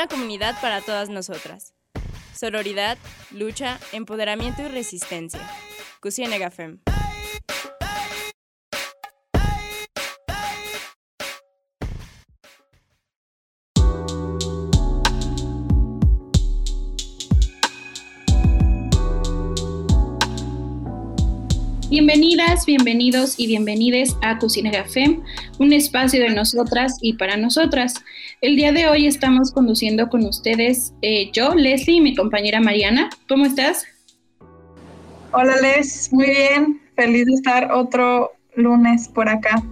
una comunidad para todas nosotras. Sororidad, lucha, empoderamiento y resistencia. Bienvenidas, bienvenidos y bienvenides a Cocina FEM, un espacio de nosotras y para nosotras. El día de hoy estamos conduciendo con ustedes eh, yo, Leslie y mi compañera Mariana. ¿Cómo estás? Hola Les, muy bien, feliz de estar otro lunes por acá.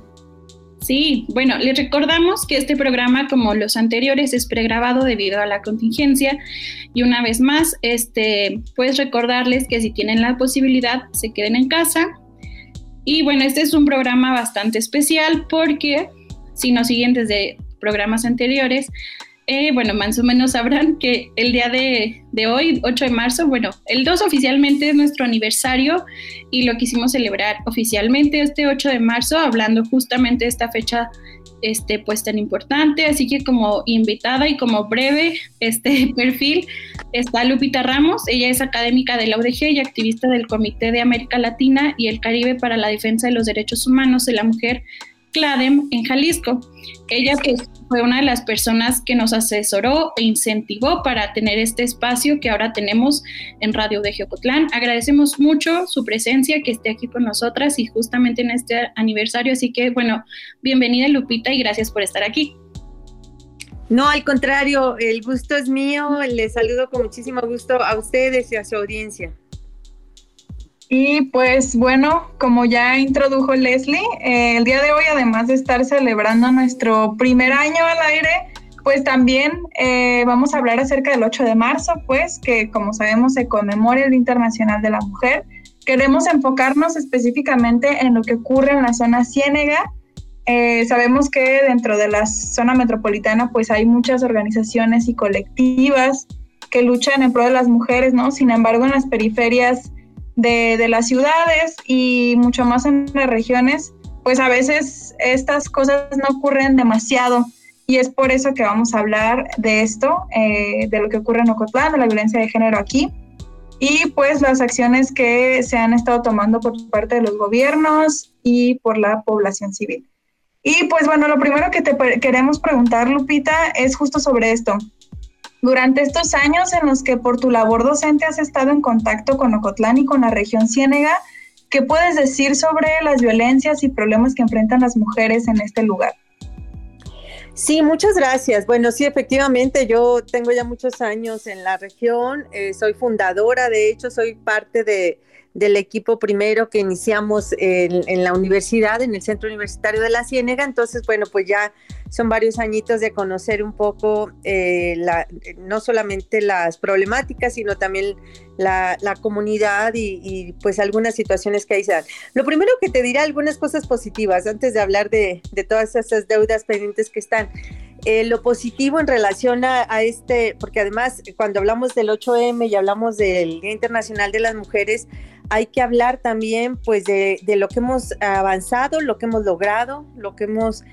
Sí, bueno, les recordamos que este programa, como los anteriores, es pregrabado debido a la contingencia. Y una vez más, este, pues recordarles que si tienen la posibilidad, se queden en casa. Y bueno, este es un programa bastante especial porque si nos siguen desde programas anteriores, eh, bueno, más o menos sabrán que el día de, hoy, 8 de marzo, bueno, el 2 oficialmente es nuestro aniversario y lo quisimos celebrar oficialmente este 8 de marzo, hablando justamente de esta fecha este, pues tan importante, así que como invitada y como breve este perfil está Lupita Ramos, ella es académica de la UDG y activista del Comité de América Latina y el Caribe para la Defensa de los Derechos Humanos de la Mujer CLADEM en Jalisco. Ella pues, fue una de las personas que nos asesoró e incentivó para tener este espacio que ahora tenemos en Radio de Geocotlán. Agradecemos mucho su presencia, que esté aquí con nosotras y justamente en este aniversario. Así que, bueno, bienvenida Lupita y gracias por estar aquí. No, al contrario, el gusto es mío. Les saludo con muchísimo gusto a ustedes y a su audiencia. Y pues bueno, como ya introdujo Leslie, eh, el día de hoy, además de estar celebrando nuestro primer año al aire, pues también eh, vamos a hablar acerca del 8 de marzo, pues que como sabemos se conmemora el Internacional de la Mujer. Queremos enfocarnos específicamente en lo que ocurre en la zona ciénega. Eh, sabemos que dentro de la zona metropolitana pues hay muchas organizaciones y colectivas que luchan en pro de las mujeres, ¿no? Sin embargo, en las periferias de, las ciudades y mucho más en las regiones, pues a veces estas cosas no ocurren demasiado y es por eso que vamos a hablar de esto, eh, de lo que ocurre en Ocotlán, de la violencia de género aquí y pues las acciones que se han estado tomando por parte de los gobiernos y por la población civil. Y pues bueno, lo primero que te queremos preguntar, Lupita, es justo sobre esto. Durante estos años en los que por tu labor docente has estado en contacto con Ocotlán y con la región Ciénega, ¿qué puedes decir sobre las violencias y problemas que enfrentan las mujeres en este lugar? Sí, muchas gracias. Bueno, sí, efectivamente, yo tengo ya muchos años en la región, eh, soy fundadora, de hecho, soy parte de, del equipo primero que iniciamos en, la universidad, en el Centro Universitario de la Ciénega. Entonces, bueno, pues ya son varios añitos de conocer un poco eh, no solamente las problemáticas, sino también la, comunidad y, pues algunas situaciones que ahí se dan. Lo primero que te diré algunas cosas positivas antes de hablar de, todas esas deudas pendientes que están. Eh, lo positivo en relación a, a, este, porque además cuando hablamos del 8M y hablamos del Día Internacional de las Mujeres, hay que hablar también pues de, lo que hemos avanzado, lo que hemos logrado, lo que hemos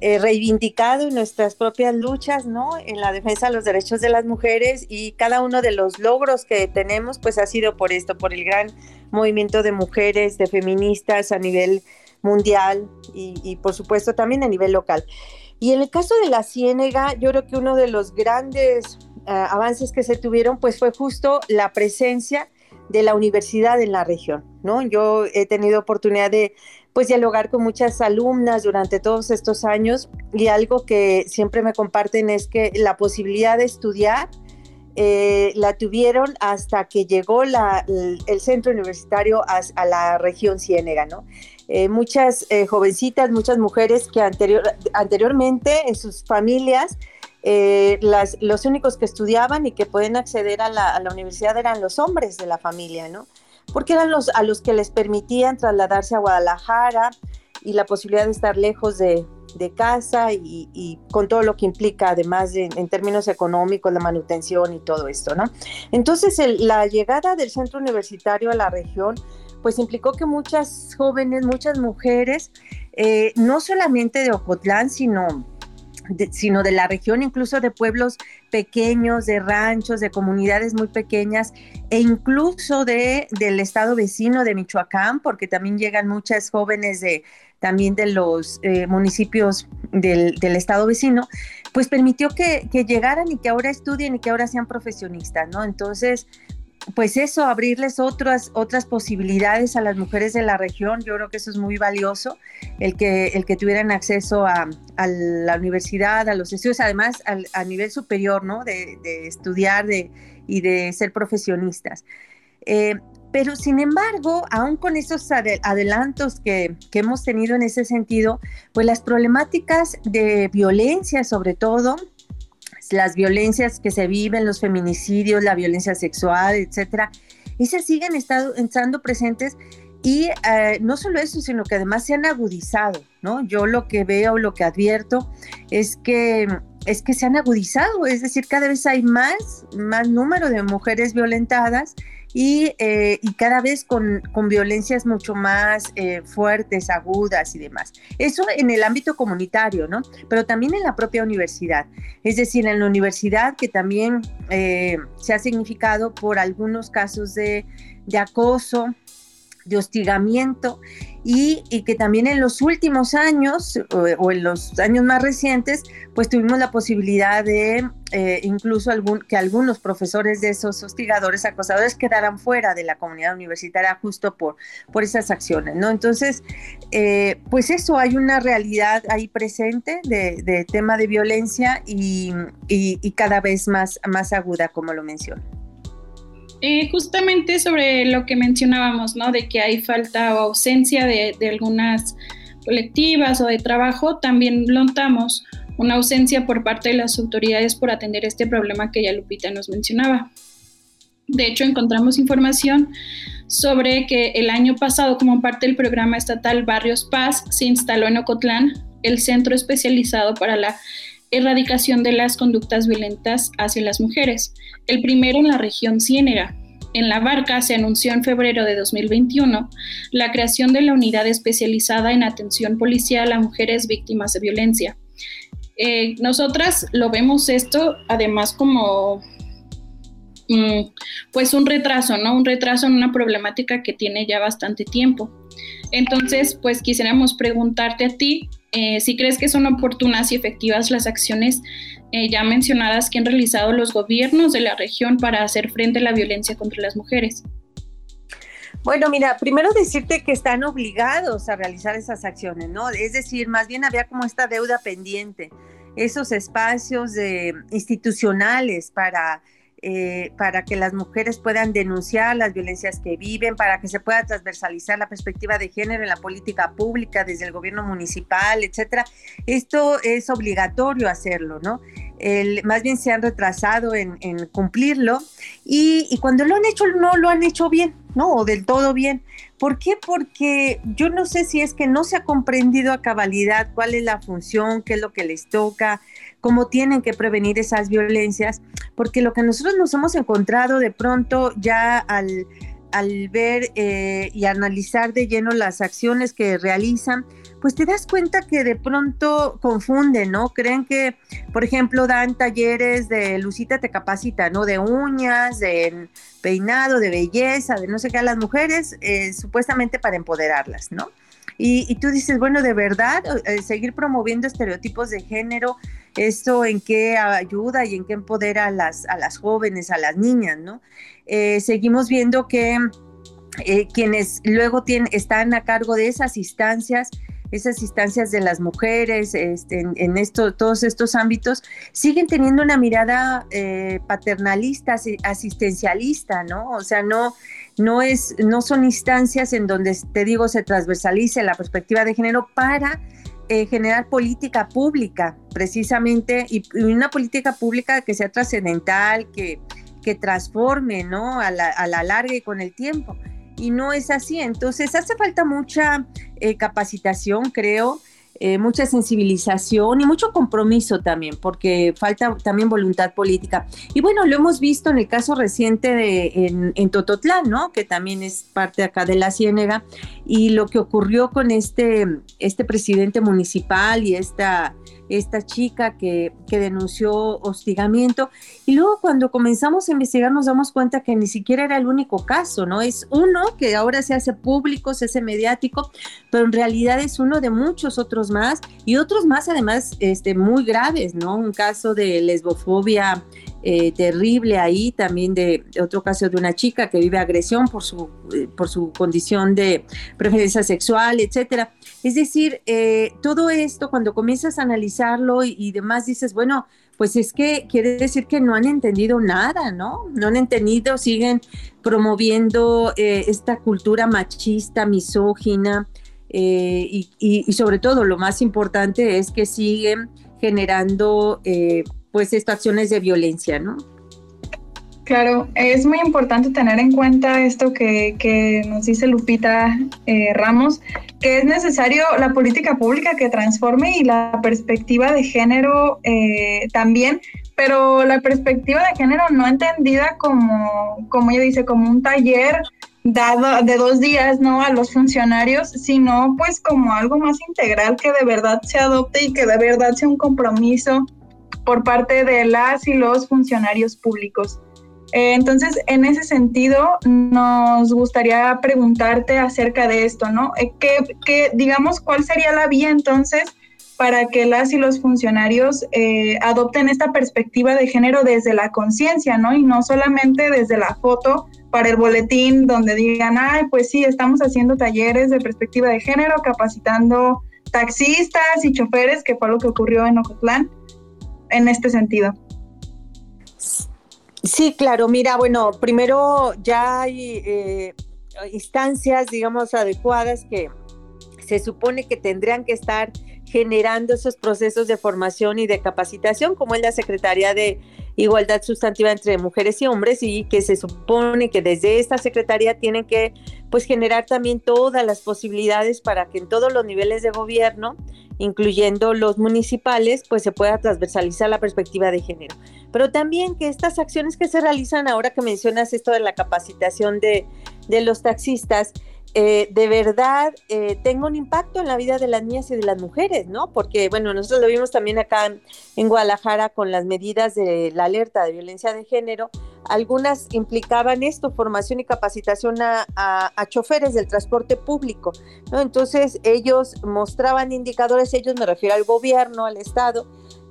eh, reivindicado en nuestras propias luchas, ¿no? En la defensa de los derechos de las mujeres y cada uno de los logros que tenemos pues ha sido por esto, por el gran movimiento de mujeres, de feministas a nivel mundial y, por supuesto también a nivel local. Y en el caso de la Ciénega, yo creo que uno de los grandes eh, avances que se tuvieron pues fue justo la presencia de la universidad en la región, ¿no? Yo he tenido oportunidad de pues dialogar con muchas alumnas durante todos estos años y algo que siempre me comparten es que la posibilidad de estudiar eh, la tuvieron hasta que llegó el, centro universitario a, la región Ciénega, ¿no? Eh, muchas eh, jovencitas, muchas mujeres que anterior, anteriormente en sus familias eh, las, los únicos que estudiaban y que pueden acceder a la, universidad eran los hombres de la familia, ¿no? Porque eran los a los que les permitían trasladarse a Guadalajara y la posibilidad de estar lejos de, casa y, con todo lo que implica, además en términos económicos, la manutención y todo esto, ¿no? Entonces, la llegada del centro universitario a la región, pues implicó que muchas jóvenes, muchas mujeres, eh, no solamente de Ocotlán, sino sino de la región, incluso de pueblos pequeños, de ranchos, de comunidades muy pequeñas e incluso de, del estado vecino de Michoacán, porque también llegan muchas jóvenes de también de los eh, municipios del, estado vecino, pues permitió que, que, llegaran y que ahora estudien y que ahora sean profesionistas, ¿no? Entonces, pues eso, abrirles otras, otras posibilidades a las mujeres de la región, yo creo que eso es muy valioso, el que, el que tuvieran acceso a, la universidad, a los estudios, además a nivel superior, ¿no? De, estudiar y de ser profesionistas. Eh, pero sin embargo, aún con esos adelantos que, que, hemos tenido en ese sentido, pues las problemáticas de violencia sobre todo, las violencias que se viven, los feminicidios, la violencia sexual, etcétera, esas siguen estando presentes y eh, no solo eso, sino que además se han agudizado, ¿no? Yo lo que veo, lo que advierto es que es que se han agudizado, es decir, cada vez hay más, más número de mujeres violentadas eh, y, cada vez con, violencias mucho más eh, fuertes, agudas y demás. Eso en el ámbito comunitario, ¿no? Pero también en la propia universidad. Es decir, en la universidad que también eh, se ha significado por algunos casos de acoso, de hostigamiento y, que también en los últimos años o, en los años más recientes, pues tuvimos la posibilidad de eh, incluso que algunos profesores de esos hostigadores, acosadores quedaran fuera de la comunidad universitaria justo por, por esas acciones, ¿no? Entonces, eh, pues eso, hay una realidad ahí presente de, tema de violencia y, y, cada vez más, más aguda, como lo menciono. Eh, justamente sobre lo que mencionábamos, ¿no? De que hay falta o ausencia de, algunas colectivas o de trabajo, también notamos una ausencia por parte de las autoridades por atender este problema que ya Lupita nos mencionaba. De hecho, encontramos información sobre que el año pasado, como parte del programa estatal Barrios Paz, se instaló en Ocotlán el centro especializado para la erradicación de las conductas violentas hacia las mujeres, el primero en la región Ciénega. En la barca se anunció en febrero de 2021 la creación de la unidad especializada en atención policial a mujeres víctimas de violencia. Eh, nosotras lo vemos esto además como mm, pues un retraso, ¿no? Un retraso en una problemática que tiene ya bastante tiempo. Entonces, pues quisiéramos preguntarte a ti eh, si crees que son oportunas y efectivas las acciones eh, ya mencionadas que han realizado los gobiernos de la región para hacer frente a la violencia contra las mujeres. Bueno, mira, primero decirte que están obligados a realizar esas acciones, ¿no? Es decir, más bien había como esta deuda pendiente, esos espacios de, institucionales para eh, para que las mujeres puedan denunciar las violencias que viven, para que se pueda transversalizar la perspectiva de género en la política pública desde el gobierno municipal, etcétera. Esto es obligatorio hacerlo, ¿no? más bien se han retrasado en, cumplirlo y, cuando lo han hecho no lo han hecho bien, ¿no? O del todo bien. ¿Por qué? Porque yo no sé si es que no se ha comprendido a cabalidad cuál es la función, qué es lo que les toca, cómo tienen que prevenir esas violencias, porque lo que nosotros nos hemos encontrado de pronto ya al, ver eh, y analizar de lleno las acciones que realizan, pues te das cuenta que de pronto confunden, ¿no? Creen que, por ejemplo, dan talleres de Lucita te capacita, ¿no? De uñas, de peinado, de belleza, de no sé qué a las mujeres, eh, supuestamente para empoderarlas, ¿no? Y, tú dices, bueno, de verdad, eh, seguir promoviendo estereotipos de género, ¿esto en qué ayuda y en qué empodera a las, a las jóvenes, a las niñas, ¿no? Eh, seguimos viendo que quienes luego tienen, están a cargo de esas instancias, esas instancias de las mujeres este, en, esto, todos estos ámbitos, siguen teniendo una mirada eh, paternalista, asistencialista, ¿no? O sea, no, no, es, no son instancias en donde, te digo, se transversalice la perspectiva de género para eh, generar política pública, precisamente, y, una política pública que sea trascendental, que, que transforme, ¿no? A la, a la larga y con el tiempo y no es así. Entonces hace falta mucha eh, capacitación, creo, eh, mucha sensibilización y mucho compromiso también, porque falta también voluntad política. Y bueno, lo hemos visto en el caso reciente de, en, Tototlán, ¿no? Que también es parte acá de la Ciénega, y lo que ocurrió con este, este presidente municipal y esta esta chica que, que, denunció hostigamiento. Y luego cuando comenzamos a investigar nos damos cuenta que ni siquiera era el único caso, ¿no? Es uno que ahora se hace público, se hace mediático, pero en realidad es uno de muchos otros más y otros más además este, muy graves, ¿no? Un caso de lesbofobia eh, terrible ahí, también de, otro caso de una chica que vive agresión por su, eh, por su condición de preferencia sexual, etcétera. Es decir, eh, todo esto cuando comienzas a analizarlo y, demás dices, bueno, pues es que quiere decir que no han entendido nada, ¿no? No han entendido, siguen promoviendo esta cultura machista, misógina, y, y, sobre todo lo más importante es que siguen generando pues estas acciones de violencia, ¿no? Claro, es muy importante tener en cuenta esto que, nos dice Lupita eh, Ramos, que es necesario la política pública que transforme y la perspectiva de género eh, también, pero la perspectiva de género no entendida como, como ella dice, como un taller dado de dos días, ¿no? A los funcionarios, sino pues como algo más integral que de verdad se adopte y que de verdad sea un compromiso por parte de las y los funcionarios públicos. Eh, entonces, en ese sentido, nos gustaría preguntarte acerca de esto, ¿no? Eh, ¿Qué, digamos, cuál sería la vía entonces para que las y los funcionarios eh, adopten esta perspectiva de género desde la conciencia, ¿no? Y no solamente desde la foto para el boletín donde digan, ay, pues sí, estamos haciendo talleres de perspectiva de género, capacitando taxistas y choferes, que fue lo que ocurrió en Ocotlán en este sentido. Sí, claro, mira, bueno, primero ya hay eh, instancias, digamos, adecuadas que se supone que tendrían que estar generando esos procesos de formación y de capacitación, como es la Secretaría de Igualdad Sustantiva entre Mujeres y Hombres, y que se supone que desde esta Secretaría tienen que pues generar también todas las posibilidades para que en todos los niveles de gobierno incluyendo los municipales, pues se pueda transversalizar la perspectiva de género. Pero también que estas acciones que se realizan ahora que mencionas esto de la capacitación de, los taxistas, eh, de verdad eh, tenga un impacto en la vida de las niñas y de las mujeres, ¿no? Porque, bueno, nosotros lo vimos también acá en Guadalajara con las medidas de la alerta de violencia de género, algunas implicaban esto, formación y capacitación a, choferes del transporte público. ¿no? Entonces ellos mostraban indicadores, ellos me refiero al gobierno, al Estado,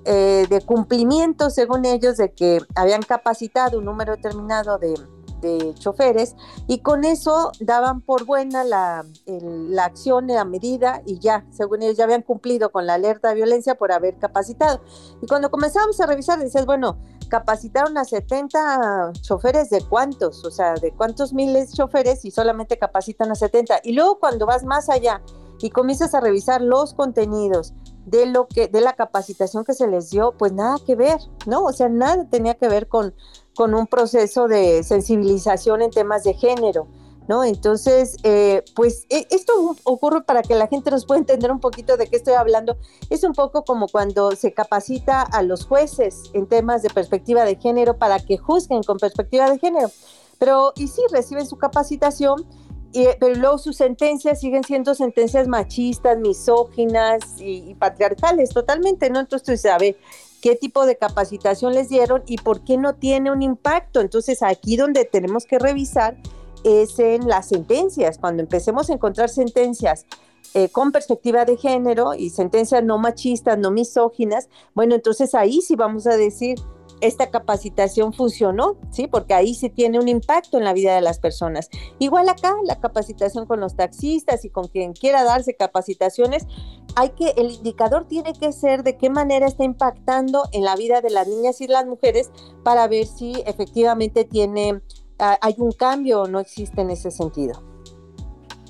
eh, de cumplimiento, según ellos, de que habían capacitado un número determinado de, de choferes y con eso daban por buena la, la acción, la medida y ya, según ellos ya habían cumplido con la alerta de violencia por haber capacitado. Y cuando comenzamos a revisar, dices, bueno, capacitaron a 70 choferes de cuántos, o sea, de cuántos miles de choferes y solamente capacitan a 70. Y luego cuando vas más allá y comienzas a revisar los contenidos de lo que de la capacitación que se les dio, pues nada que ver, ¿no? O sea, nada tenía que ver con con un proceso de sensibilización en temas de género. ¿No? Entonces, eh, pues e, esto ocurre para que la gente nos pueda entender un poquito de qué estoy hablando. Es un poco como cuando se capacita a los jueces en temas de perspectiva de género para que juzguen con perspectiva de género. Pero, y sí, reciben su capacitación, pero luego sus sentencias siguen siendo sentencias machistas, misóginas y, y patriarcales, totalmente, ¿no? Entonces, ¿sabe? Qué tipo de capacitación les dieron y por qué no tiene un impacto. Entonces aquí donde tenemos que revisar es en las sentencias. Cuando empecemos a encontrar sentencias eh, con perspectiva de género y sentencias no machistas, no misóginas, bueno, entonces ahí sí vamos a decir, esta capacitación funcionó, ¿sí? Porque ahí sí tiene un impacto en la vida de las personas. Igual acá, la capacitación con los taxistas y con quien quiera darse capacitaciones, hay que, el indicador tiene que ser de qué manera está impactando en la vida de las niñas y las mujeres para ver si efectivamente tiene, ah, hay un cambio o no existe en ese sentido.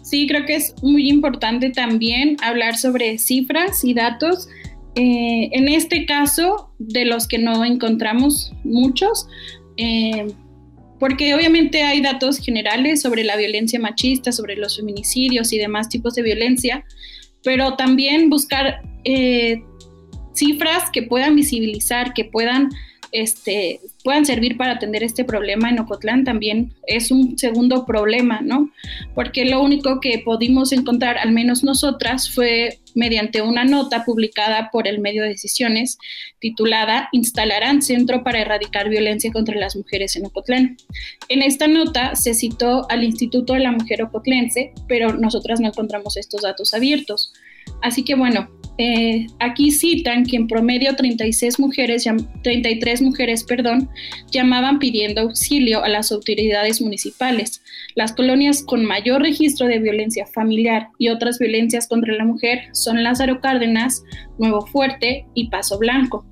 Sí, creo que es muy importante también hablar sobre cifras y datos eh, en este caso, de los que no encontramos muchos, eh, porque obviamente hay datos generales sobre la violencia machista, sobre los feminicidios y demás tipos de violencia, pero también buscar eh, cifras que puedan visibilizar, que puedan este, puedan servir para atender este problema en Ocotlán también es un segundo problema, ¿no? Porque lo único que pudimos encontrar, al menos nosotras, fue mediante una nota publicada por el medio de decisiones titulada Instalarán Centro para Erradicar Violencia contra las Mujeres en Ocotlán. En esta nota se citó al Instituto de la Mujer Ocotlense, pero nosotras no encontramos estos datos abiertos. Así que bueno, eh, aquí citan que en promedio 36 mujeres, 33 mujeres perdón, llamaban pidiendo auxilio a las autoridades municipales. Las colonias con mayor registro de violencia familiar y otras violencias contra la mujer son Lázaro Cárdenas, Nuevo Fuerte y Paso Blanco.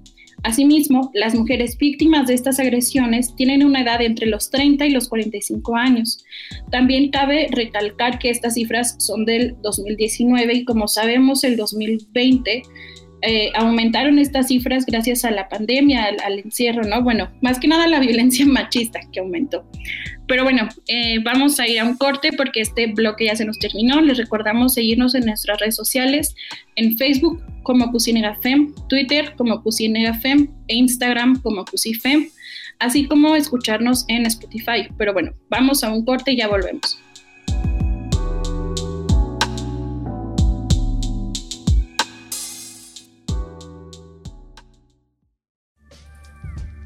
Asimismo, las mujeres víctimas de estas agresiones tienen una edad entre los 30 y los 45 años. También cabe recalcar que estas cifras son del 2019 y como sabemos el 2020 eh, aumentaron estas cifras gracias a la pandemia, al, encierro, ¿no? Bueno, más que nada la violencia machista que aumentó. Pero bueno, eh, vamos a ir a un corte porque este bloque ya se nos terminó. Les recordamos seguirnos en nuestras redes sociales, en Facebook como Cusinegafem, Twitter como Cusinegafem e Instagram como Cusifem, así como escucharnos en Spotify. Pero bueno, vamos a un corte y ya volvemos.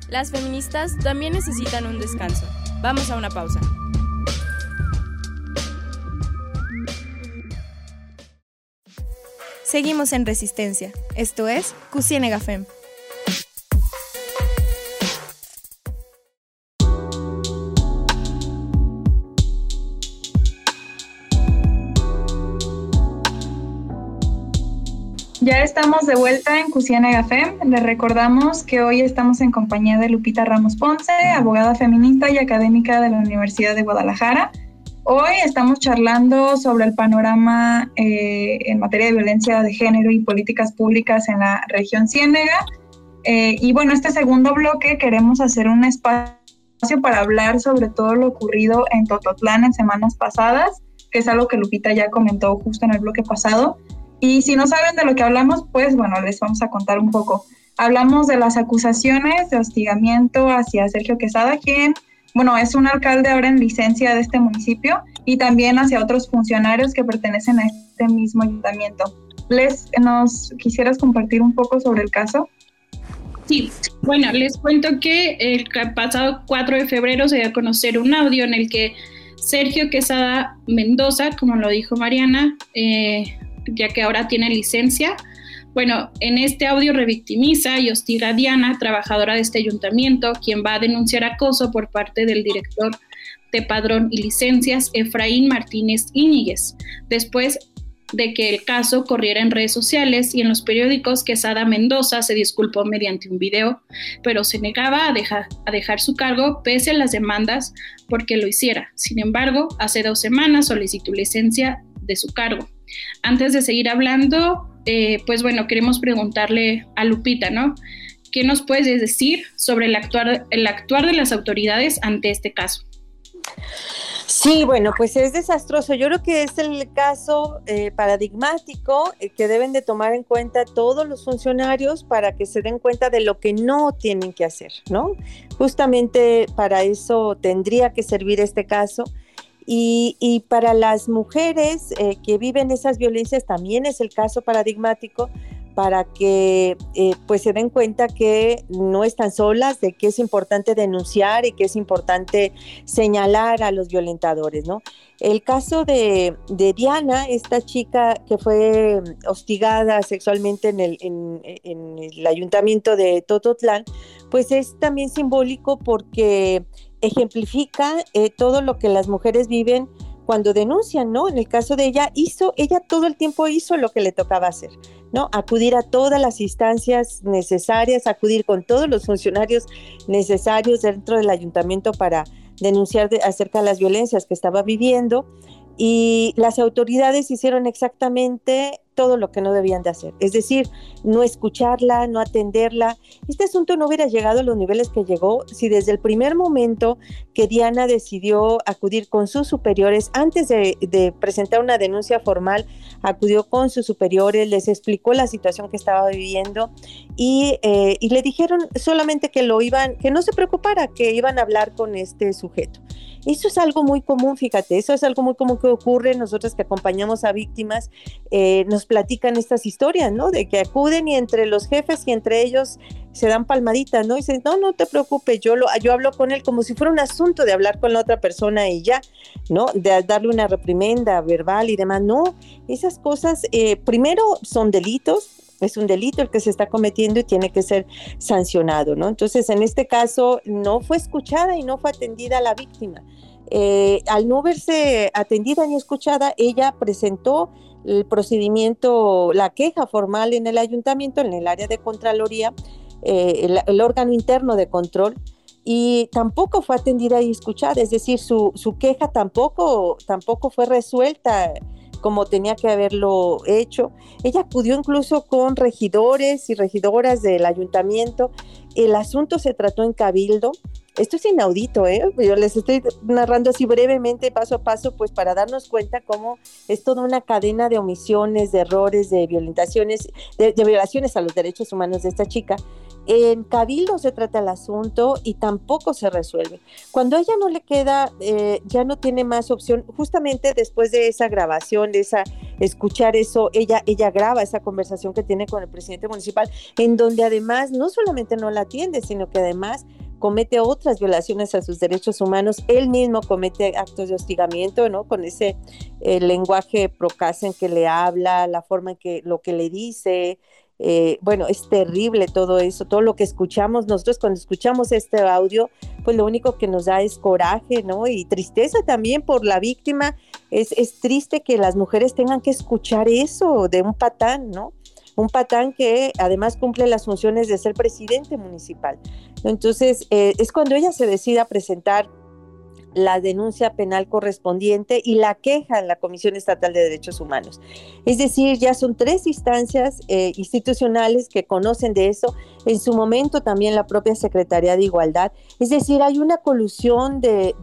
Las feministas también necesitan un descanso. Vamos a una pausa. Seguimos en Resistencia. Esto es Cusienega Ya estamos de vuelta en Cusiana Gafem. Les recordamos que hoy estamos en compañía de Lupita Ramos Ponce, abogada feminista y académica de la Universidad de Guadalajara. Hoy estamos charlando sobre el panorama eh, en materia de violencia de género y políticas públicas en la región Ciénega. Eh, y bueno, este segundo bloque queremos hacer un espacio para hablar sobre todo lo ocurrido en Tototlán en semanas pasadas, que es algo que Lupita ya comentó justo en el bloque pasado. Y si no saben de lo que hablamos, pues bueno, les vamos a contar un poco. Hablamos de las acusaciones de hostigamiento hacia Sergio Quesada, quien, bueno, es un alcalde ahora en licencia de este municipio, y también hacia otros funcionarios que pertenecen a este mismo ayuntamiento. Les, ¿nos quisieras compartir un poco sobre el caso? Sí, bueno, les cuento que el pasado 4 de febrero se dio a conocer un audio en el que Sergio Quesada Mendoza, como lo dijo Mariana, eh, ya que ahora tiene licencia. Bueno, en este audio revictimiza y hostiga a Diana, trabajadora de este ayuntamiento, quien va a denunciar acoso por parte del director de padrón y licencias, Efraín Martínez Íñiguez, después de que el caso corriera en redes sociales y en los periódicos que Sada Mendoza se disculpó mediante un video, pero se negaba a dejar, a dejar su cargo pese a las demandas porque lo hiciera. Sin embargo, hace dos semanas solicitó licencia de su cargo. Antes de seguir hablando, eh, pues bueno, queremos preguntarle a Lupita, ¿no? ¿Qué nos puedes decir sobre el actuar, el actuar de las autoridades ante este caso? Sí, bueno, pues es desastroso. Yo creo que es el caso eh, paradigmático eh, que deben de tomar en cuenta todos los funcionarios para que se den cuenta de lo que no tienen que hacer, ¿no? Justamente para eso tendría que servir este caso y, para las mujeres eh, que viven esas violencias también es el caso paradigmático para que eh, pues se den cuenta que no están solas, de que es importante denunciar y que es importante señalar a los violentadores, ¿no? El caso de, Diana, esta chica que fue hostigada sexualmente en el, en el ayuntamiento de Tototlán, pues es también simbólico porque ejemplifica eh, todo lo que las mujeres viven cuando denuncian, ¿no? En el caso de ella, hizo, ella todo el tiempo hizo lo que le tocaba hacer, ¿no? Acudir a todas las instancias necesarias, acudir con todos los funcionarios necesarios dentro del ayuntamiento para denunciar acerca de las violencias que estaba viviendo. Y las autoridades hicieron exactamente todo lo que no debían de hacer. Es decir, no escucharla, no atenderla. Este asunto no hubiera llegado a los niveles que llegó si desde el primer momento que Diana decidió acudir con sus superiores, antes de, presentar una denuncia formal, acudió con sus superiores, les explicó la situación que estaba viviendo y, eh, y le dijeron solamente que lo iban, que no se preocupara, que iban a hablar con este sujeto. Eso es algo muy común, fíjate, eso es algo muy común que ocurre. Nosotros que acompañamos a víctimas, eh, nos platican estas historias, ¿no? De que acuden y entre los jefes y entre ellos se dan palmaditas, ¿no? Y dicen, no, no te preocupes, yo, lo, yo hablo con él como si fuera un asunto de hablar con la otra persona y ya, ¿no? De darle una reprimenda verbal y demás. No, esas cosas, eh, primero son delitos, es un delito el que se está cometiendo y tiene que ser sancionado, ¿no? Entonces, en este caso, no fue escuchada y no fue atendida la víctima. Eh, al no verse atendida ni escuchada, ella presentó el procedimiento, la queja formal en el ayuntamiento, en el área de Contraloría, eh, el, órgano interno de control, y tampoco fue atendida y escuchada, es decir, su, su queja tampoco, tampoco fue resuelta como tenía que haberlo hecho. Ella acudió incluso con regidores y regidoras del ayuntamiento. El asunto se trató en cabildo. Esto es inaudito, ¿eh? Yo les estoy narrando así brevemente, paso a paso, pues para darnos cuenta cómo es toda una cadena de omisiones, de errores, de violentaciones, de violaciones a los derechos humanos de esta chica en Cabildo se trata el asunto y tampoco se resuelve. Cuando a ella no le queda, eh, ya no tiene más opción, justamente después de esa grabación, de esa escuchar eso, ella, ella graba esa conversación que tiene con el presidente municipal, en donde además no solamente no la atiende, sino que además comete otras violaciones a sus derechos humanos, él mismo comete actos de hostigamiento, ¿no? Con ese eh, lenguaje procas en que le habla, la forma en que lo que le dice, eh, bueno, es terrible todo eso, todo lo que escuchamos nosotros cuando escuchamos este audio, pues lo único que nos da es coraje, ¿no? Y tristeza también por la víctima. Es, es triste que las mujeres tengan que escuchar eso de un patán, ¿no? Un patán que además cumple las funciones de ser presidente municipal. Entonces, eh, es cuando ella se decide a presentar la denuncia penal correspondiente y la queja en la Comisión Estatal de Derechos Humanos. Es decir, ya son tres instancias eh, institucionales que conocen de eso, en su momento también la propia Secretaría de Igualdad. Es decir, hay una colusión de,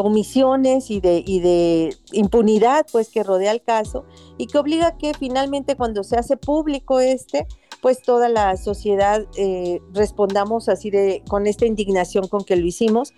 omisiones y de, impunidad pues que rodea el caso y que obliga que finalmente cuando se hace público este, pues toda la sociedad eh, respondamos así de con esta indignación con que lo hicimos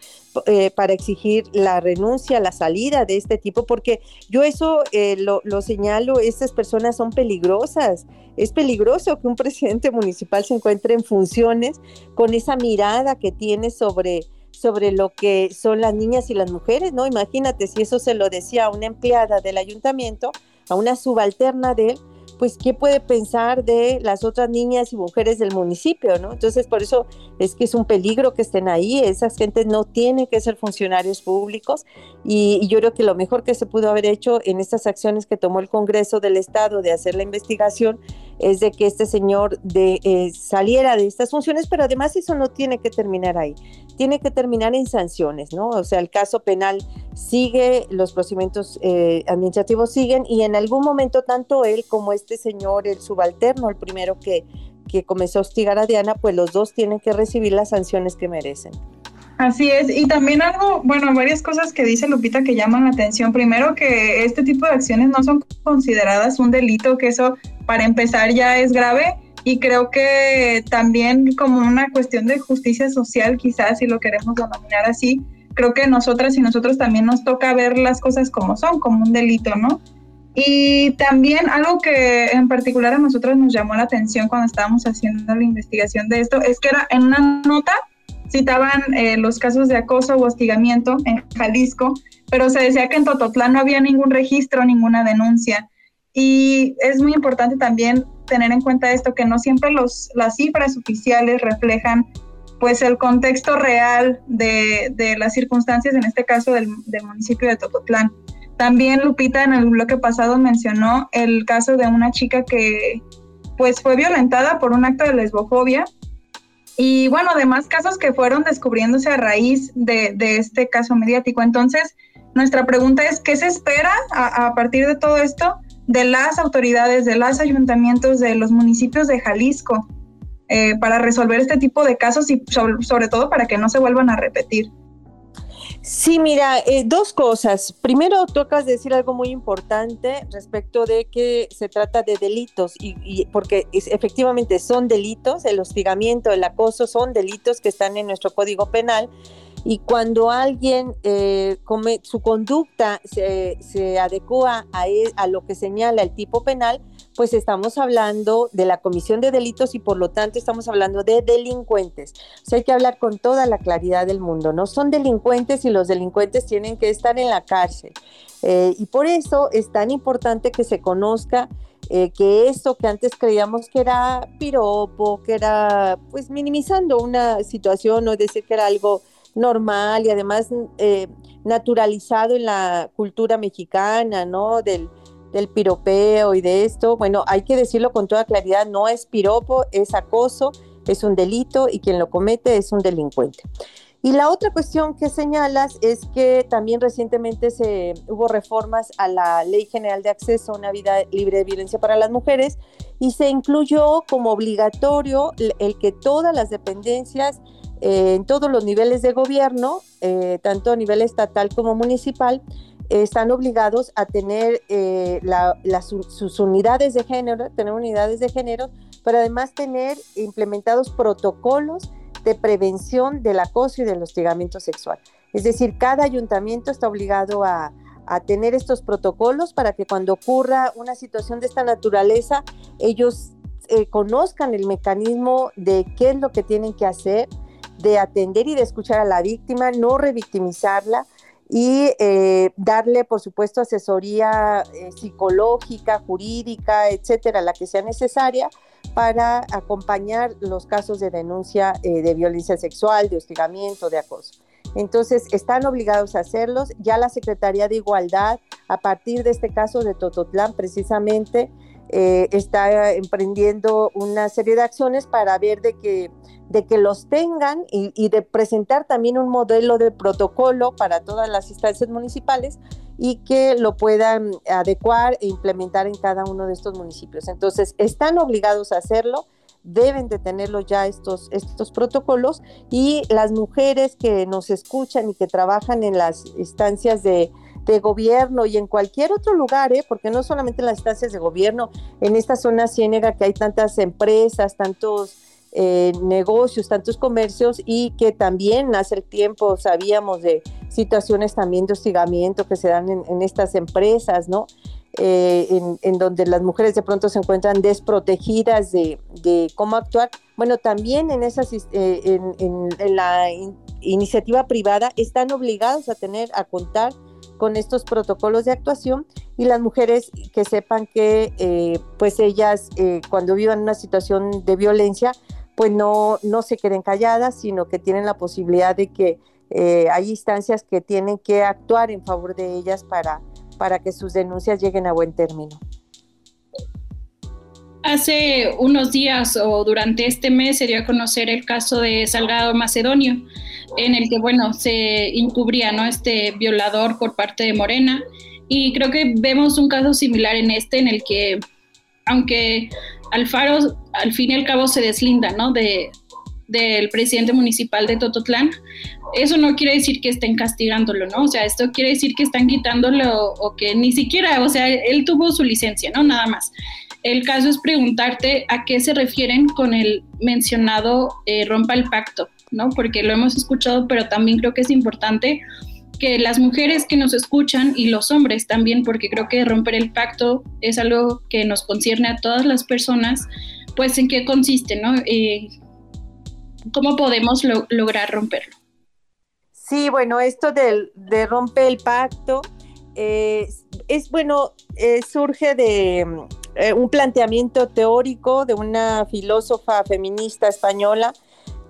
eh, para exigir la renuncia, la salida de este tipo, porque yo eso eh, lo, lo, señalo, estas personas son peligrosas. Es peligroso que un presidente municipal se encuentre en funciones con esa mirada que tiene sobre sobre lo que son las niñas y las mujeres, ¿no? Imagínate si eso se lo decía a una empleada del ayuntamiento, a una subalterna de él, pues qué puede pensar de las otras niñas y mujeres del municipio, ¿no? Entonces, por eso es que es un peligro que estén ahí, esas gentes no tienen que ser funcionarios públicos y, yo creo que lo mejor que se pudo haber hecho en estas acciones que tomó el Congreso del Estado de hacer la investigación es de que este señor de, eh, saliera de estas funciones, pero además eso no tiene que terminar ahí, tiene que terminar en sanciones, ¿no? O sea, el caso penal sigue, los procedimientos eh, administrativos siguen y en algún momento tanto él como este señor, el subalterno, el primero que, que comenzó a hostigar a Diana, pues los dos tienen que recibir las sanciones que merecen. Así es, y también algo, bueno, varias cosas que dice Lupita que llaman la atención. Primero, que este tipo de acciones no son consideradas un delito, que eso para empezar ya es grave. Y creo que también como una cuestión de justicia social, quizás si lo queremos denominar así, creo que nosotras y nosotros también nos toca ver las cosas como son, como un delito, ¿no? Y también algo que en particular a nosotros nos llamó la atención cuando estábamos haciendo la investigación de esto es que era en una nota citaban eh, los casos de acoso o hostigamiento en Jalisco, pero se decía que en Tototlán no había ningún registro, ninguna denuncia. Y es muy importante también tener en cuenta esto, que no siempre los, las cifras oficiales reflejan pues el contexto real de, de las circunstancias, en este caso del, del, municipio de Tototlán. También Lupita en el bloque pasado mencionó el caso de una chica que pues fue violentada por un acto de lesbofobia y bueno, además casos que fueron descubriéndose a raíz de, este caso mediático. Entonces, nuestra pregunta es, ¿qué se espera a, partir de todo esto de las autoridades, de los ayuntamientos de los municipios de Jalisco eh, para resolver este tipo de casos y sobre, todo para que no se vuelvan a repetir. Sí, mira, eh, dos cosas. Primero, tocas decir algo muy importante respecto de que se trata de delitos, y, porque efectivamente son delitos, el hostigamiento, el acoso son delitos que están en nuestro Código Penal, y cuando alguien eh, come, su conducta se, se adecua a, e, a, lo que señala el tipo penal, pues estamos hablando de la comisión de delitos y por lo tanto estamos hablando de delincuentes. Hay que hablar con toda la claridad del mundo. No son delincuentes y los delincuentes tienen que estar en la cárcel. Eh, y por eso es tan importante que se conozca eh, que esto que antes creíamos que era piropo, que era pues minimizando una situación o decir que era algo normal y además eh, naturalizado en la cultura mexicana, ¿no? Del, del piropeo y de esto, bueno, hay que decirlo con toda claridad, no es piropo, es acoso, es un delito y quien lo comete es un delincuente. Y la otra cuestión que señalas es que también recientemente se hubo reformas a la Ley General de Acceso a una vida libre de violencia para las mujeres y se incluyó como obligatorio el que todas las dependencias eh, en todos los niveles de gobierno, eh, tanto a nivel estatal como municipal, están obligados a tener eh, sus unidades de género, tener unidades de género, pero además tener implementados protocolos de prevención del acoso y del hostigamiento sexual. Es decir, cada ayuntamiento está obligado a tener estos protocolos para que cuando ocurra una situación de esta naturaleza, ellos conozcan el mecanismo de qué es lo que tienen que hacer, de atender y de escuchar a la víctima, no revictimizarla y eh, darle, por supuesto, asesoría eh, psicológica, jurídica, etcétera, la que sea necesaria para acompañar los casos de denuncia eh, de violencia sexual, de hostigamiento, de acoso. Entonces, están obligados a hacerlos. Ya la Secretaría de Igualdad, a partir de este caso de Tototlán, precisamente, está emprendiendo una serie de acciones para ver de que de que los tengan y, de presentar también un modelo de protocolo para todas las instancias municipales y que lo puedan adecuar e implementar en cada uno de estos municipios. Entonces, están obligados a hacerlo, deben de tenerlo ya estos, estos protocolos y las mujeres que nos escuchan y que trabajan en las instancias de, de gobierno y en cualquier otro lugar, ¿eh? porque no solamente en las instancias de gobierno, en esta zona ciénega que hay tantas empresas, tantos eh, negocios, tantos comercios y que también hace el tiempo sabíamos de situaciones también de hostigamiento que se dan en, estas empresas, ¿no? Eh, en, donde las mujeres de pronto se encuentran desprotegidas de, cómo actuar. Bueno, también en, esas, eh, en, la iniciativa privada están obligados a tener, a contar con estos protocolos de actuación y las mujeres que sepan que pues ellas cuando vivan una situación de violencia pues no, no se queden calladas, sino que tienen la posibilidad de que eh, hay instancias que tienen que actuar en favor de ellas para, para que sus denuncias lleguen a buen término. Hace unos días o durante este mes se dio a conocer el caso de Salgado Macedonio, en el que, bueno, se encubría, ¿no? Este violador por parte de Morena. Y creo que vemos un caso similar en este, en el que, aunque Alfaro al fin y al cabo se deslinda, ¿no? De, del presidente municipal de Tototlán, eso no quiere decir que estén castigándolo, ¿no? O sea, esto quiere decir que están quitándolo o, que ni siquiera, o sea, él tuvo su licencia, ¿no? Nada más. El caso es preguntarte a qué se refieren con el mencionado eh, rompa el pacto, ¿no? Porque lo hemos escuchado, pero también creo que es importante que las mujeres que nos escuchan y los hombres también, porque creo que romper el pacto es algo que nos concierne a todas las personas, pues en qué consiste, ¿no? Eh, ¿Cómo podemos lograr romperlo? Sí, bueno, esto de, romper el pacto eh, es bueno, eh, surge de un planteamiento teórico de una filósofa feminista española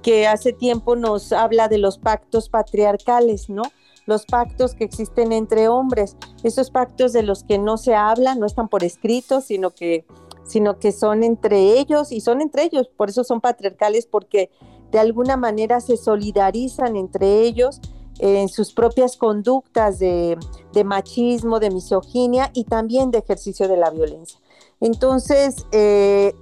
que hace tiempo nos habla de los pactos patriarcales, ¿no? los pactos que existen entre hombres, esos pactos de los que no se habla, no están por escrito, sino que, sino que son entre ellos y son entre ellos, por eso son patriarcales, porque de alguna manera se solidarizan entre ellos en sus propias conductas de, machismo, de misoginia y también de ejercicio de la violencia. Entonces, eh,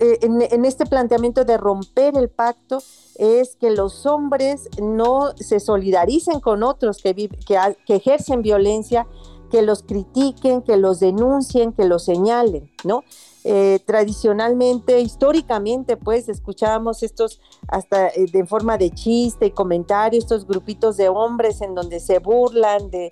eh, en, este planteamiento de romper el pacto es que los hombres no se solidaricen con otros que, que ejercen violencia, que los critiquen, que los denuncien, que los señalen, ¿no? Eh, tradicionalmente, históricamente, pues escuchábamos estos hasta eh, de forma de chiste y comentario, estos grupitos de hombres en donde se burlan de,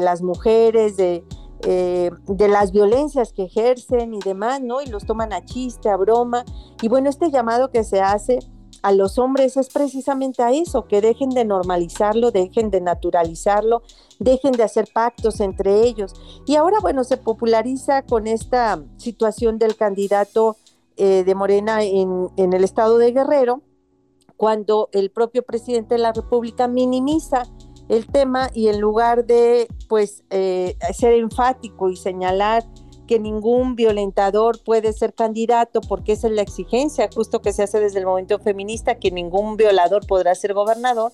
las mujeres, de, eh, de las violencias que ejercen y demás, ¿no? Y los toman a chiste, a broma. Y bueno, este llamado que se hace a los hombres es precisamente a eso, que dejen de normalizarlo, dejen de naturalizarlo, dejen de hacer pactos entre ellos. Y ahora, bueno, se populariza con esta situación del candidato eh, de Morena en, el estado de Guerrero, cuando el propio presidente de la República minimiza el tema y en lugar de, pues, eh, ser enfático y señalar que ningún violentador puede ser candidato porque esa es la exigencia justo que se hace desde el movimiento feminista, que ningún violador podrá ser gobernador,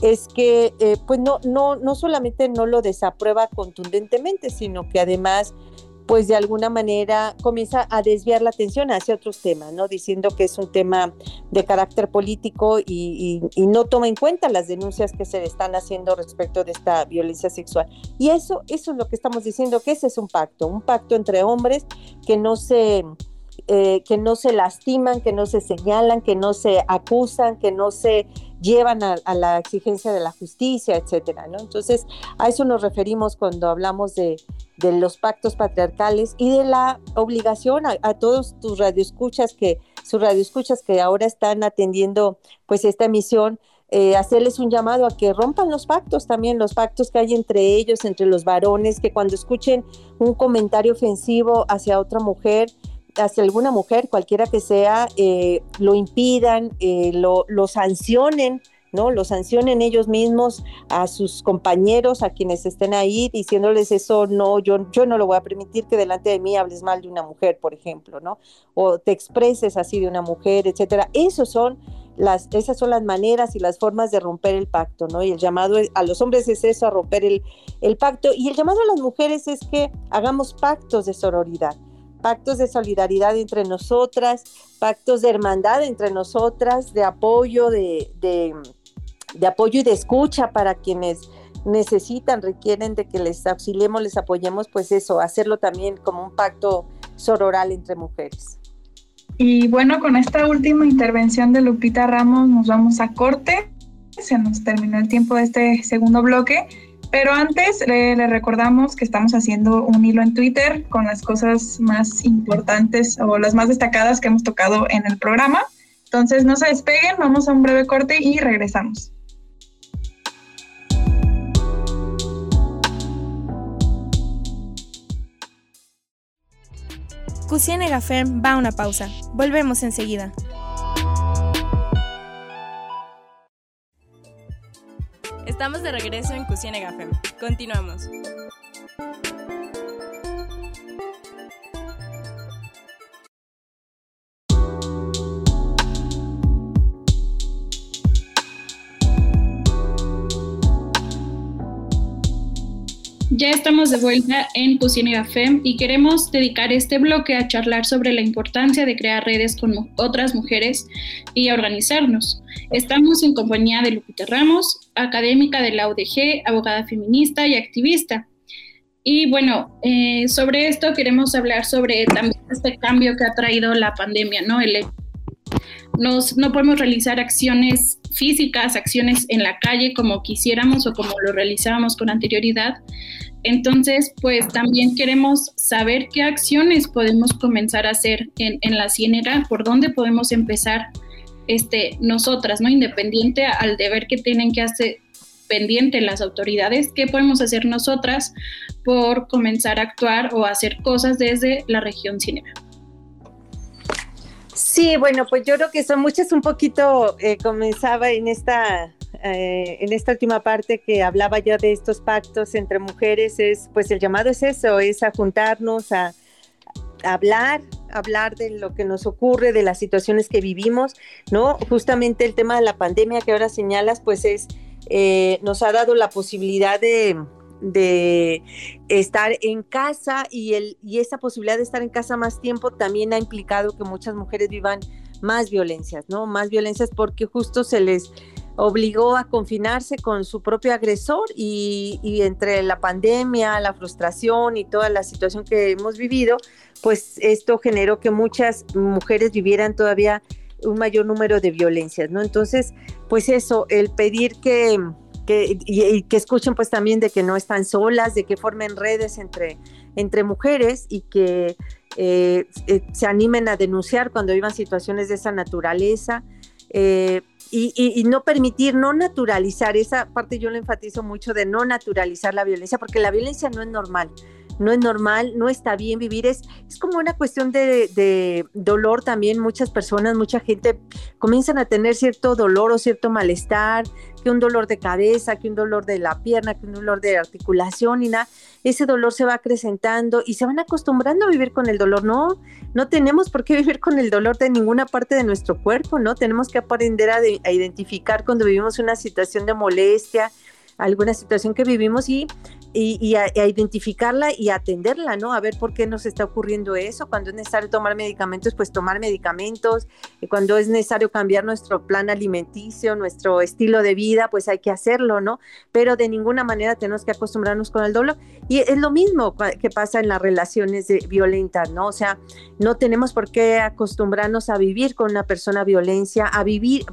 es que eh, pues no, no, no solamente no lo desaprueba contundentemente, sino que además pues de alguna manera comienza a desviar la atención hacia otros temas, ¿no? Diciendo que es un tema de carácter político y, no toma en cuenta las denuncias que se están haciendo respecto de esta violencia sexual. Y eso, eso es lo que estamos diciendo, que ese es un pacto, un pacto entre hombres que no se... Eh, que no se lastiman, que no se señalan, que no se acusan, que no se llevan a, la exigencia de la justicia, etcétera, ¿no? Entonces, a eso nos referimos cuando hablamos de, los pactos patriarcales y de la obligación a, todos tus radioescuchas que, sus radioescuchas que ahora están atendiendo pues esta emisión, eh, hacerles un llamado a que rompan los pactos también, los pactos que hay entre ellos, entre los varones, que cuando escuchen un comentario ofensivo hacia otra mujer, hacia alguna mujer, cualquiera que sea, eh, lo impidan, eh, lo, sancionen, ¿no? Lo sancionen ellos mismos a sus compañeros, a quienes estén ahí, diciéndoles eso, no, yo, yo no lo voy a permitir que delante de mí hables mal de una mujer, por ejemplo, ¿no? O te expreses así de una mujer, etcétera. Esos son las, esas son las maneras y las formas de romper el pacto, ¿no? Y el llamado a los hombres es eso, a romper el, el pacto. Y el llamado a las mujeres es que hagamos pactos de sororidad pactos de solidaridad entre nosotras, pactos de hermandad entre nosotras, de apoyo, de, de, apoyo y de escucha para quienes necesitan, requieren de que les auxiliemos, les apoyemos, pues eso, hacerlo también como un pacto sororal entre mujeres. Y bueno, con esta última intervención de Lupita Ramos nos vamos a corte. Se nos terminó el tiempo de este segundo bloque pero antes le, recordamos que estamos haciendo un hilo en Twitter con las cosas más importantes o las más destacadas que hemos tocado en el programa. Entonces no se despeguen, vamos a un breve corte y regresamos. Cusine Gafem va a una pausa. Volvemos enseguida. Estamos de regreso en Cusine Gafem. Continuamos. Ya estamos de vuelta en Cocina FEM y queremos dedicar este bloque a charlar sobre la importancia de crear redes con otras mujeres y organizarnos. Estamos en compañía de Lupita Ramos, académica de la UDG, abogada feminista y activista. Y bueno, eh, sobre esto queremos hablar sobre también este cambio que ha traído la pandemia, ¿no? El, nos, no podemos realizar acciones físicas, acciones en la calle como quisiéramos o como lo realizábamos con anterioridad. Entonces, pues también queremos saber qué acciones podemos comenzar a hacer en, en la ciénega, por dónde podemos empezar este, nosotras, ¿no? Independiente al deber que tienen que hacer pendiente las autoridades, qué podemos hacer nosotras por comenzar a actuar o hacer cosas desde la región ciénega. Sí, bueno, pues yo creo que son muchas un poquito, eh, comenzaba en esta, eh, en esta última parte que hablaba yo de estos pactos entre mujeres, es pues el llamado es eso, es a juntarnos, a, hablar, hablar de lo que nos ocurre, de las situaciones que vivimos, ¿no? Justamente el tema de la pandemia que ahora señalas, pues es eh, nos ha dado la posibilidad de, de estar en casa y, el, y esa posibilidad de estar en casa más tiempo también ha implicado que muchas mujeres vivan más violencias, ¿no? Más violencias porque justo se les obligó a confinarse con su propio agresor y, entre la pandemia, la frustración y toda la situación que hemos vivido, pues esto generó que muchas mujeres vivieran todavía un mayor número de violencias, ¿no? Entonces, pues eso, el pedir que, que, y, que escuchen pues también de que no están solas, de que formen redes entre, mujeres y que eh, eh, se animen a denunciar cuando vivan situaciones de esa naturaleza. Eh, y, no permitir, no naturalizar, esa parte yo lo enfatizo mucho de no naturalizar la violencia, porque la violencia no es normal no es normal, no está bien vivir, es, es como una cuestión de, dolor también, muchas personas, mucha gente comienzan a tener cierto dolor o cierto malestar, que un dolor de cabeza, que un dolor de la pierna, que un dolor de articulación y nada, ese dolor se va acrecentando y se van acostumbrando a vivir con el dolor, no, no tenemos por qué vivir con el dolor de ninguna parte de nuestro cuerpo, ¿no? Tenemos que aprender a, a identificar cuando vivimos una situación de molestia, alguna situación que vivimos y y, a, identificarla y atenderla, ¿no? A ver por qué nos está ocurriendo eso. Cuando es necesario tomar medicamentos, pues tomar medicamentos. Y cuando es necesario cambiar nuestro plan alimenticio, nuestro estilo de vida, pues hay que hacerlo, ¿no? Pero de ninguna manera tenemos que acostumbrarnos con el dolor. Y es lo mismo que pasa en las relaciones violentas, ¿no? O sea, no tenemos por qué acostumbrarnos a vivir con una persona violencia, a vivir,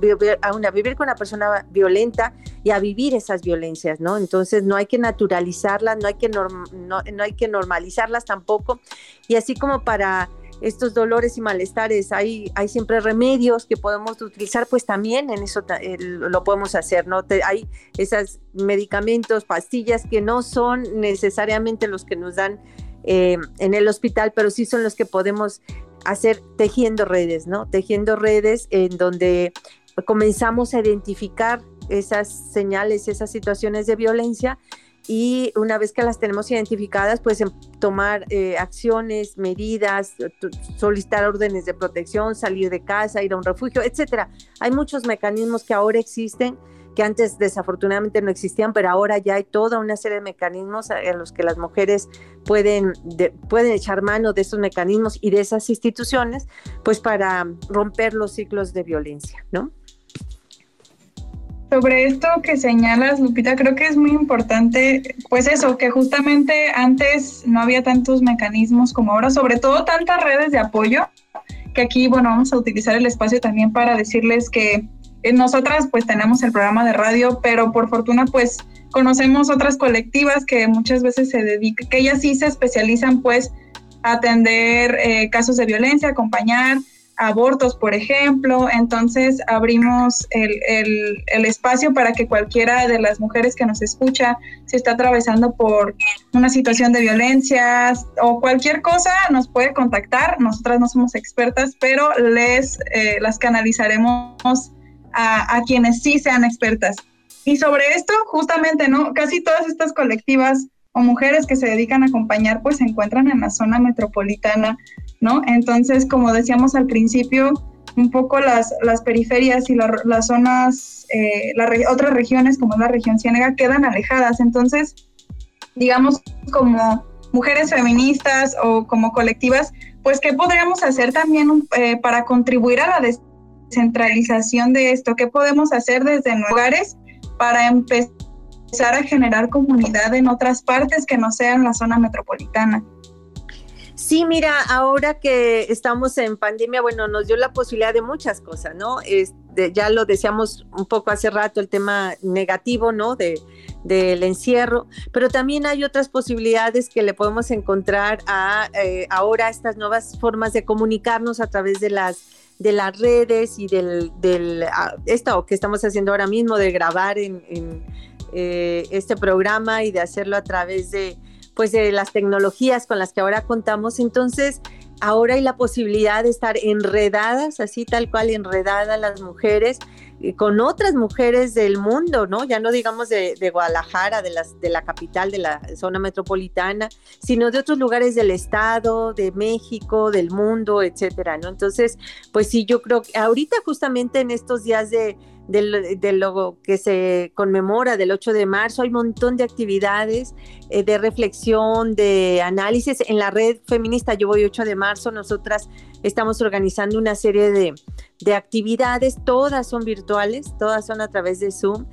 a, una, a vivir con una persona violenta y a vivir esas violencias, ¿no? Entonces no hay que naturalizar no hay que, no, hay que normalizarlas tampoco. Y así como para estos dolores y malestares, hay, hay siempre remedios que podemos utilizar, pues también en eso lo podemos hacer, ¿no? hay esos medicamentos, pastillas que no son necesariamente los que nos dan eh, en el hospital, pero sí son los que podemos hacer tejiendo redes, ¿no? Tejiendo redes en donde comenzamos a identificar esas señales, esas situaciones de violencia y una vez que las tenemos identificadas, pues em, tomar eh, acciones, medidas, solicitar órdenes de protección, salir de casa, ir a un refugio, etcétera. Hay muchos mecanismos que ahora existen que antes desafortunadamente no existían, pero ahora ya hay toda una serie de mecanismos en los que las mujeres pueden, pueden echar mano de esos mecanismos y de esas instituciones, pues para romper los ciclos de violencia, ¿no? Sobre esto que señalas, Lupita, creo que es muy importante, pues eso, que justamente antes no había tantos mecanismos como ahora, sobre todo tantas redes de apoyo, que aquí, bueno, vamos a utilizar el espacio también para decirles que eh, nosotras pues tenemos el programa de radio, pero por fortuna pues conocemos otras colectivas que muchas veces se dedican, que ellas sí se especializan pues a atender eh, casos de violencia, acompañar, abortos, por ejemplo. Entonces abrimos el, espacio para que cualquiera de las mujeres que nos escucha, si está atravesando por una situación de violencia o cualquier cosa, nos puede contactar. Nosotras no somos expertas, pero les eh, las canalizaremos a, a quienes sí sean expertas. Y sobre esto, justamente, ¿no? Casi todas estas colectivas o mujeres que se dedican a acompañar, pues se encuentran en la zona metropolitana ¿no? Entonces, como decíamos al principio, un poco las, las periferias y las zonas, eh, otras regiones como la región ciénega quedan alejadas. Entonces, digamos, como mujeres feministas o como colectivas, pues, ¿qué podríamos hacer también eh, para contribuir a la descentralización de esto? ¿Qué podemos hacer desde lugares para empezar a generar comunidad en otras partes que no sean la zona metropolitana? Sí, mira, ahora que estamos en pandemia, bueno, nos dio la posibilidad de muchas cosas, ¿no? Este, ya lo decíamos un poco hace rato, el tema negativo, ¿no? De, del encierro, pero también hay otras posibilidades que le podemos encontrar a eh, ahora estas nuevas formas de comunicarnos a través de las de las redes y del, del esto que estamos haciendo ahora mismo de grabar en, eh, este programa y de hacerlo a través de, pues de las tecnologías con las que ahora contamos. Entonces, ahora hay la posibilidad de estar enredadas, así tal cual enredadas las mujeres, eh, con otras mujeres del mundo, ¿no? Ya no digamos de, Guadalajara, de, las, de la capital, de la zona metropolitana, sino de otros lugares del estado, de México, del mundo, etcétera, ¿no? Entonces, pues sí, yo creo que ahorita justamente en estos días de, de lo que se conmemora del 8 de marzo. Hay un montón de actividades eh, de reflexión, de análisis. En la red feminista Yo Voy 8 de marzo, nosotras estamos organizando una serie de, actividades, todas son virtuales, todas son a través de Zoom.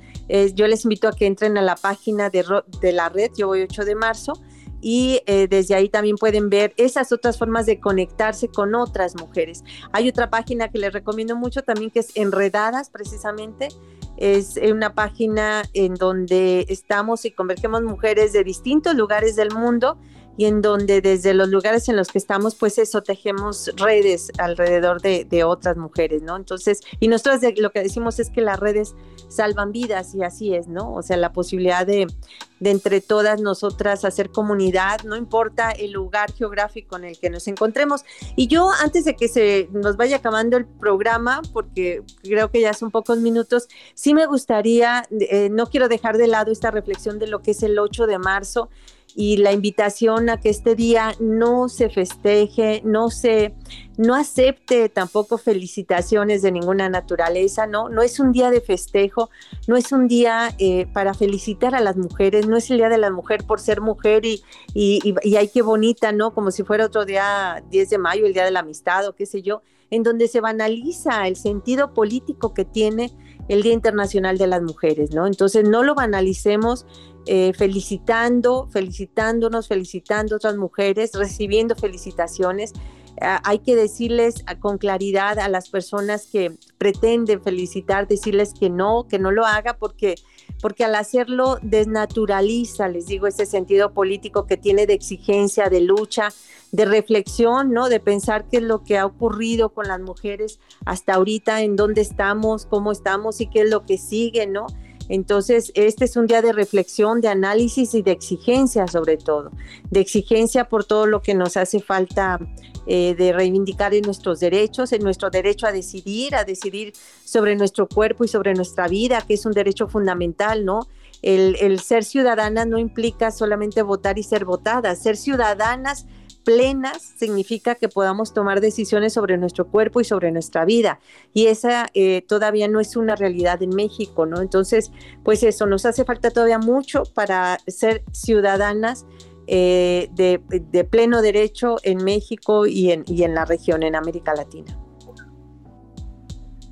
yo les invito a que entren a la página de, de la red Yo Voy 8 de marzo y eh, desde ahí también pueden ver esas otras formas de conectarse con otras mujeres. Hay otra página que les recomiendo mucho también que es Enredadas precisamente. Es una página en donde estamos y convergemos mujeres de distintos lugares del mundo y en donde desde los lugares en los que estamos, pues eso, tejemos redes alrededor de, otras mujeres, ¿no? Entonces, y nosotros lo que decimos es que las redes salvan vidas y así es, ¿no? O sea, la posibilidad de, de entre todas nosotras hacer comunidad, no importa el lugar geográfico en el que nos encontremos. Y yo, antes de que se nos vaya acabando el programa, porque creo que ya son pocos minutos, sí me gustaría, eh, no quiero dejar de lado esta reflexión de lo que es el 8 de marzo y la invitación a que este día no se festeje, no se, no acepte tampoco felicitaciones de ninguna naturaleza, ¿no? No es un día de festejo, no es un día eh, para felicitar a las mujeres, no es el día de la mujer por ser mujer y, y, y, y ay, qué bonita, ¿no? Como si fuera otro día 10 de mayo, el día de la amistad o qué sé yo, en donde se banaliza el sentido político que tiene el Día Internacional de las Mujeres, ¿no? Entonces no lo banalicemos, eh, felicitando, felicitándonos, felicitando a otras mujeres, recibiendo felicitaciones. Ah, hay que decirles con claridad a las personas que pretenden felicitar, decirles que no, que no lo haga porque porque al hacerlo desnaturaliza, les digo, ese sentido político que tiene de exigencia, de lucha, de reflexión, ¿no? De pensar qué es lo que ha ocurrido con las mujeres hasta ahorita, en dónde estamos, cómo estamos y qué es lo que sigue, ¿no? Entonces, este es un día de reflexión, de análisis y de exigencia sobre todo, de exigencia por todo lo que nos hace falta eh, de reivindicar en nuestros derechos, en nuestro derecho a decidir, a decidir sobre nuestro cuerpo y sobre nuestra vida, que es un derecho fundamental, ¿no? El, el ser ciudadana no implica solamente votar y ser votadas, ser ciudadanas plenas significa que podamos tomar decisiones sobre nuestro cuerpo y sobre nuestra vida. Y esa eh, todavía no es una realidad en México, ¿no? Entonces, pues eso, nos hace falta todavía mucho para ser ciudadanas eh, de, pleno derecho en México y en, y en la región, en América Latina.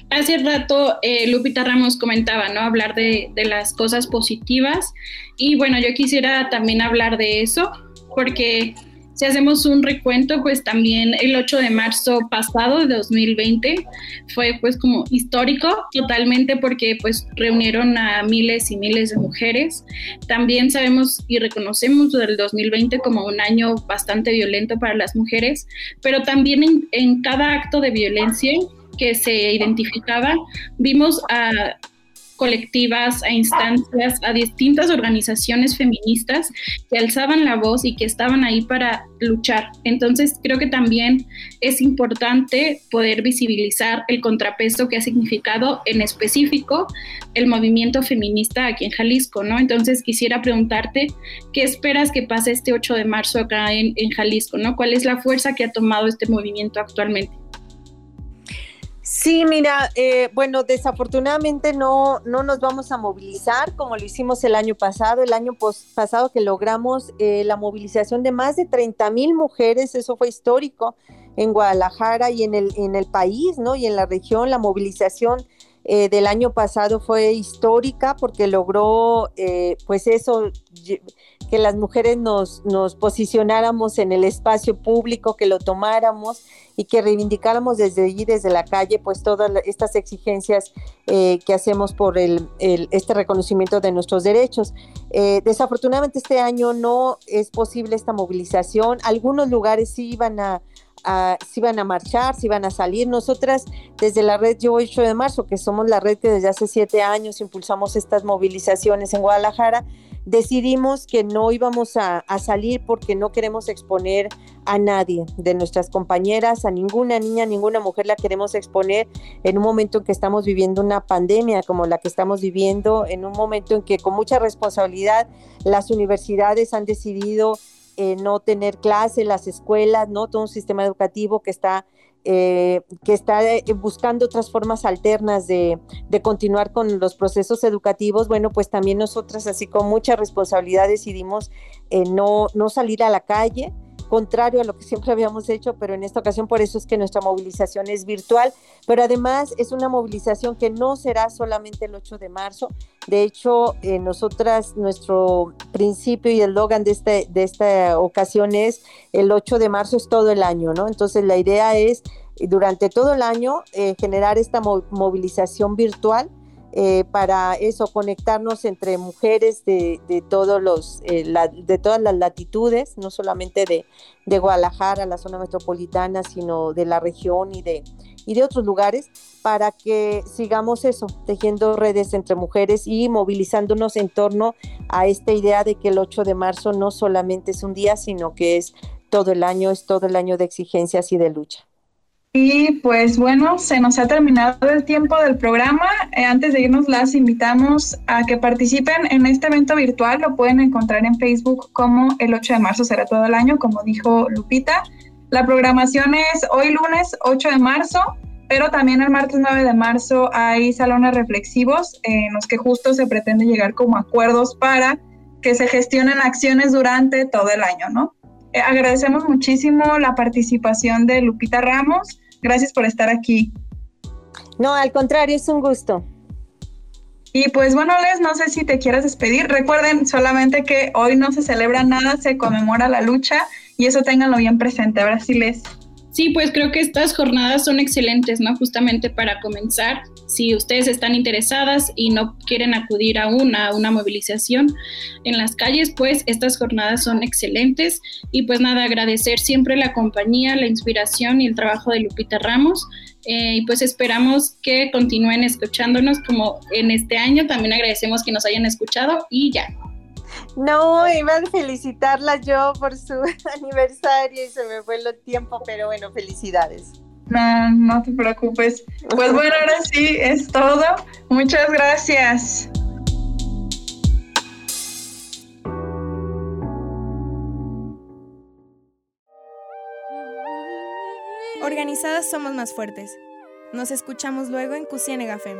Hace rato eh, Lupita Ramos comentaba, ¿no? Hablar de, de, las cosas positivas. Y bueno, yo quisiera también hablar de eso, porque si hacemos un recuento, pues también el 8 de marzo pasado de 2020 fue pues como histórico totalmente porque pues reunieron a miles y miles de mujeres. También sabemos y reconocemos el 2020 como un año bastante violento para las mujeres, pero también en, en cada acto de violencia que se identificaba, vimos a colectivas, a instancias, a distintas organizaciones feministas que alzaban la voz y que estaban ahí para luchar. Entonces creo que también es importante poder visibilizar el contrapeso que ha significado en específico el movimiento feminista aquí en Jalisco, ¿no? Entonces quisiera preguntarte, ¿qué esperas que pase este 8 de marzo acá en, en Jalisco, ¿no? ¿Cuál es la fuerza que ha tomado este movimiento actualmente? Sí, mira, eh, bueno, desafortunadamente no, no nos vamos a movilizar como lo hicimos el año pasado, el año pasado que logramos eh, la movilización de más de 30 mil mujeres, eso fue histórico en Guadalajara y en el, en el país, ¿no? Y en la región, la movilización eh, del año pasado fue histórica porque logró, pues eso, que las mujeres nos, posicionáramos en el espacio público, que lo tomáramos y que reivindicáramos desde allí, desde la calle, pues todas estas exigencias eh, que hacemos por el, este reconocimiento de nuestros derechos. Eh, desafortunadamente este año no es posible esta movilización. Algunos lugares sí iban a, van a marchar, si van a salir. Nosotras desde la red Yo 8 de marzo, que somos la red que desde hace siete años impulsamos estas movilizaciones en Guadalajara, decidimos que no íbamos a, salir porque no queremos exponer a nadie de nuestras compañeras, a ninguna niña, ninguna mujer la queremos exponer en un momento en que estamos viviendo una pandemia como la que estamos viviendo, en un momento en que con mucha responsabilidad las universidades han decidido eh, no tener clase, las escuelas, ¿no? Todo un sistema educativo que está, eh, que está eh, buscando otras formas alternas de, de, continuar con los procesos educativos, bueno, pues también nosotras así con mucha responsabilidad decidimos no, no salir a la calle, contrario a lo que siempre habíamos hecho, pero en esta ocasión por eso es que nuestra movilización es virtual, pero además es una movilización que no será solamente el 8 de marzo. De hecho, eh, nosotras, nuestro principio y el logan de, este, de esta ocasión es el 8 de marzo es todo el año, ¿no? Entonces la idea es durante todo el año eh, generar esta movilización virtual eh, para eso, conectarnos entre mujeres de, todos los, eh, de todas las latitudes, no solamente de, de, Guadalajara, la zona metropolitana, sino de la región y de, y de otros lugares, para que sigamos eso, tejiendo redes entre mujeres y movilizándonos en torno a esta idea de que el 8 de marzo no solamente es un día, sino que es todo el año, es todo el año de exigencias y de lucha. Y pues bueno, se nos ha terminado el tiempo del programa. Eh, antes de irnos, las invitamos a que participen en este evento virtual. Lo pueden encontrar en Facebook como el 8 de marzo será todo el año, como dijo Lupita. La programación es hoy lunes 8 de marzo, pero también el martes 9 de marzo hay salones reflexivos en los que justo se pretende llegar como acuerdos para que se gestionen acciones durante todo el año, ¿no? Eh, agradecemos muchísimo la participación de Lupita Ramos Gracias por estar aquí. No, al contrario, es un gusto. Y pues bueno, Les, no sé si te quieras despedir. Recuerden solamente que hoy no se celebra nada, se conmemora la lucha y eso ténganlo bien presente. Ahora sí, Les. Sí, pues creo que estas jornadas son excelentes, ¿no? Justamente para comenzar, si ustedes están interesadas y no quieren acudir aún a una movilización en las calles, pues estas jornadas son excelentes. Y pues nada, agradecer siempre la compañía, la inspiración y el trabajo de Lupita Ramos. Eh, y pues esperamos que continúen escuchándonos como en este año. También agradecemos que nos hayan escuchado y ya. No, iba a felicitarla yo por su aniversario y se me fue el tiempo, pero bueno, felicidades. No, no te preocupes. Pues bueno, ahora sí es todo. Muchas gracias. Organizadas somos más fuertes. Nos escuchamos luego en Cusienegafem.